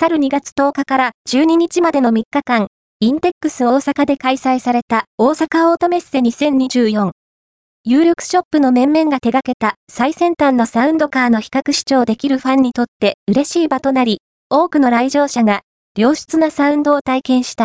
去る2月10日から12日までの3日間、インテックス大阪で開催された大阪オートメッセ2024。有力ショップの面々が手掛けた最先端のサウンドカーの比較視聴できるファンにとって嬉しい場となり、多くの来場者が良質なサウンドを体験した。